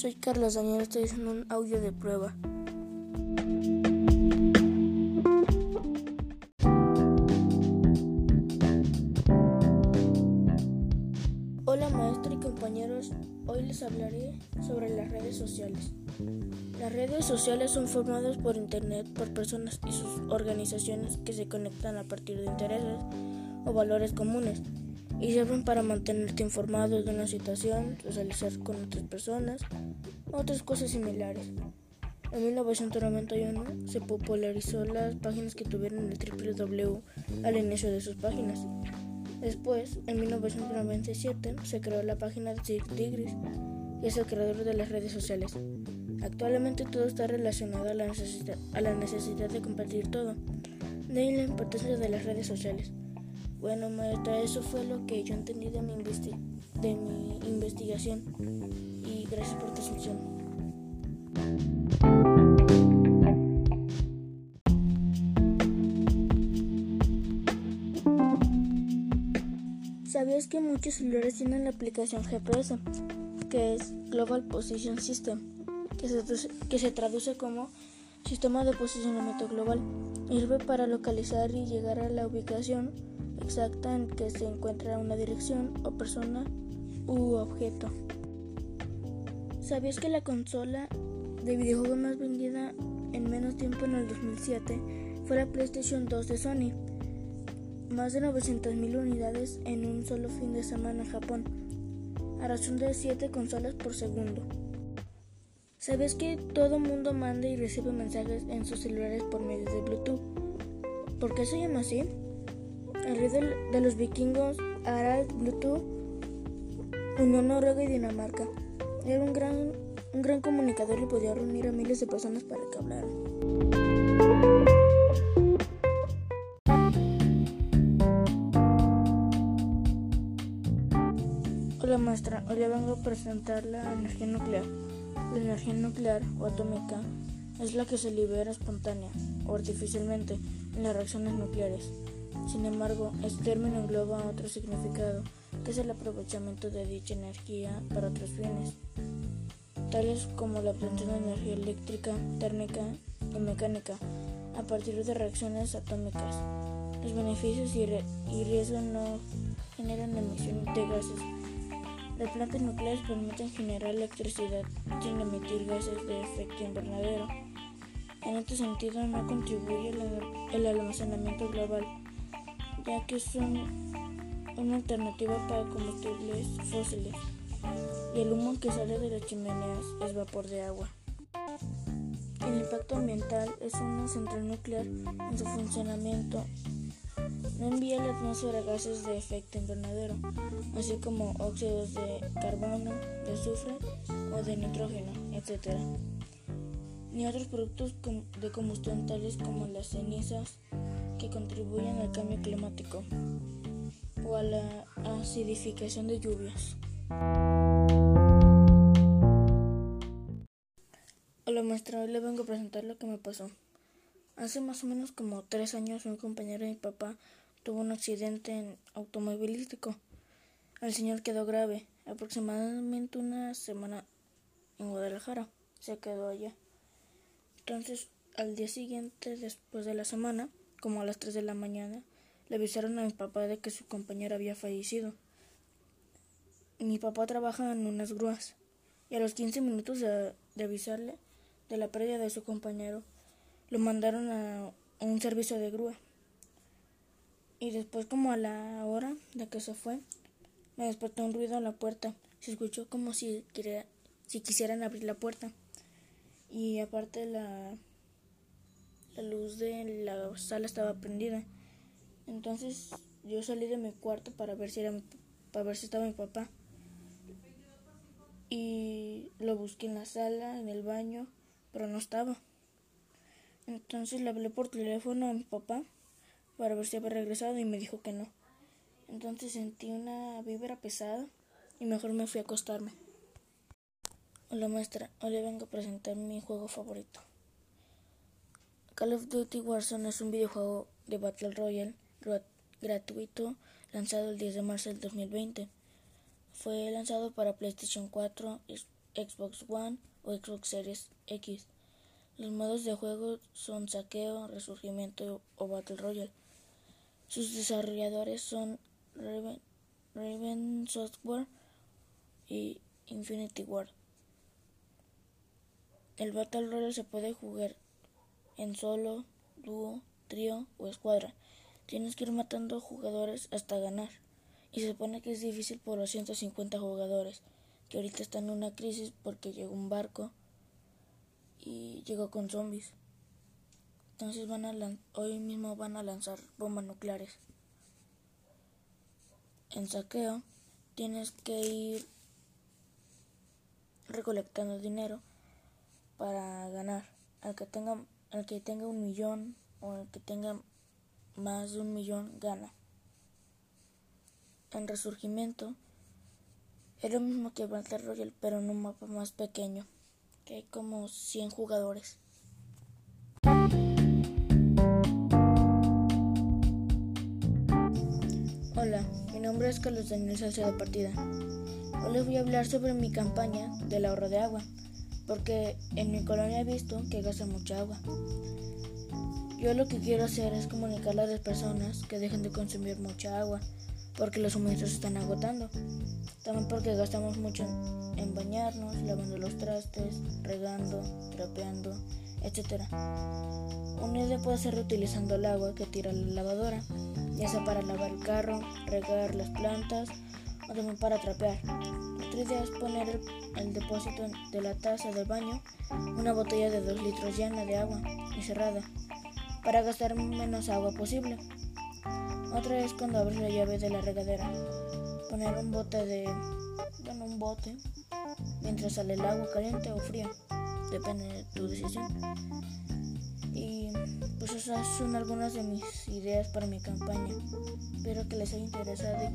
Soy Carlos Daniel, estoy haciendo un audio de prueba. Hola maestro y compañeros, hoy les hablaré sobre las redes sociales. Las redes sociales son formadas por Internet por personas y sus organizaciones que se conectan a partir de intereses o valores comunes y sirven para mantenerte informado de una situación, socializar con otras personas, otras cosas similares. En 1991 se popularizó las páginas que tuvieron el www al inicio de sus páginas. Después, en 1997, se creó la página de Sig Tigris, que es el creador de las redes sociales. Actualmente todo está relacionado a la, necesidad, a la necesidad de compartir todo, de ahí la importancia de las redes sociales. Bueno, maestra, eso fue lo que yo entendí de mi, de mi investigación y gracias por tu atención. ¿Sabías que muchos celulares tienen la aplicación GPS, que es Global Position System, que se, que se traduce como Sistema de Posicionamiento Global? Sirve para localizar y llegar a la ubicación exacta en que se encuentra una dirección o persona u objeto. ¿Sabías que la consola de videojuegos más vendida en menos tiempo en el 2007 fue la PlayStation 2 de Sony? Más de 900.000 unidades en un solo fin de semana en Japón, a razón de 7 consolas por segundo. ¿Sabes que todo mundo manda y recibe mensajes en sus celulares por medio de Bluetooth? ¿Por qué se llama así? El rey de, los vikingos, Harald Bluetooth, unió Noruega y Dinamarca. Era un gran, un gran comunicador y podía reunir a miles de personas para que hablaran. Hola maestra, hoy vengo a presentar la energía nuclear. La energía nuclear o atómica es la que se libera espontánea o artificialmente en las reacciones nucleares. Sin embargo, este término engloba otro significado, que es el aprovechamiento de dicha energía para otros fines, tales como la obtención de energía eléctrica, térmica y mecánica a partir de reacciones atómicas. Los beneficios y, riesgos no generan emisión de gases. Las plantas nucleares permiten generar electricidad sin emitir gases de efecto invernadero. En este sentido, no contribuye al almacenamiento global ya que son una alternativa para combustibles fósiles y el humo que sale de las chimeneas es vapor de agua. El impacto ambiental es una central nuclear en su funcionamiento. No envía a la atmósfera gases de efecto invernadero, así como óxidos de carbono, de azufre o de nitrógeno, etc. Ni otros productos de combustión tales como las cenizas, que contribuyen al cambio climático o a la acidificación de lluvias. Hola maestra, hoy le vengo a presentar lo que me pasó. Hace más o menos como tres años un compañero de mi papá tuvo un accidente automovilístico. El señor quedó grave, aproximadamente una semana en Guadalajara. Se quedó allá. Entonces, al día siguiente, después de la semana, como a las 3 de la mañana, le avisaron a mi papá de que su compañero había fallecido. Mi papá trabaja en unas grúas y a los 15 minutos de, avisarle de la pérdida de su compañero, lo mandaron a, un servicio de grúa. Y después, como a la hora de que se fue, me despertó un ruido en la puerta. Se escuchó como si, si quisieran abrir la puerta. Y aparte la la luz de la sala estaba prendida. Entonces yo salí de mi cuarto para ver si era para ver si estaba mi papá. Y lo busqué en la sala, en el baño, pero no estaba. Entonces le hablé por teléfono a mi papá para ver si había regresado y me dijo que no. Entonces sentí una vibra pesada y mejor me fui a acostarme. Hola maestra, hoy le vengo a presentar mi juego favorito. Call of Duty Warzone es un videojuego de Battle Royale gratuito lanzado el 10 de marzo del 2020. Fue lanzado para PlayStation 4, Xbox One o Xbox Series X. Los modos de juego son Saqueo, Resurgimiento o Battle Royale. Sus desarrolladores son Raven, Software y Infinity Ward. El Battle Royale se puede jugar en solo, dúo, trío o escuadra. Tienes que ir matando jugadores hasta ganar. Y se supone que es difícil por los 150 jugadores, que ahorita están en una crisis porque llegó un barco y llegó con zombies. Entonces van a hoy mismo van a lanzar bombas nucleares. En saqueo tienes que ir recolectando dinero para ganar. Al que tenga, el que tenga un millón o el que tenga más de un millón gana. En Resurgimiento es lo mismo que Battle Royale, pero en un mapa más pequeño, que hay como 100 jugadores. Hola, mi nombre es Carlos Daniel Salcedo Partida. Hoy les voy a hablar sobre mi campaña del ahorro de agua, porque en mi colonia he visto que gasta mucha agua. Yo lo que quiero hacer es comunicarle a las personas que dejen de consumir mucha agua, porque los suministros se están agotando. También porque gastamos mucho en bañarnos, lavando los trastes, regando, trapeando, etc. Una idea puede ser reutilizando el agua que tira la lavadora, ya sea para lavar el carro, regar las plantas o también para trapear. Otra idea es poner el, depósito de la taza del baño, una botella de 2 litros llena de agua y cerrada para gastar menos agua posible. Otra es cuando abres la llave de la regadera. Poner un bote de. bueno, un bote mientras sale el agua caliente o fría. Depende de tu decisión. Y pues esas son algunas de mis ideas para mi campaña. Espero que les haya interesado.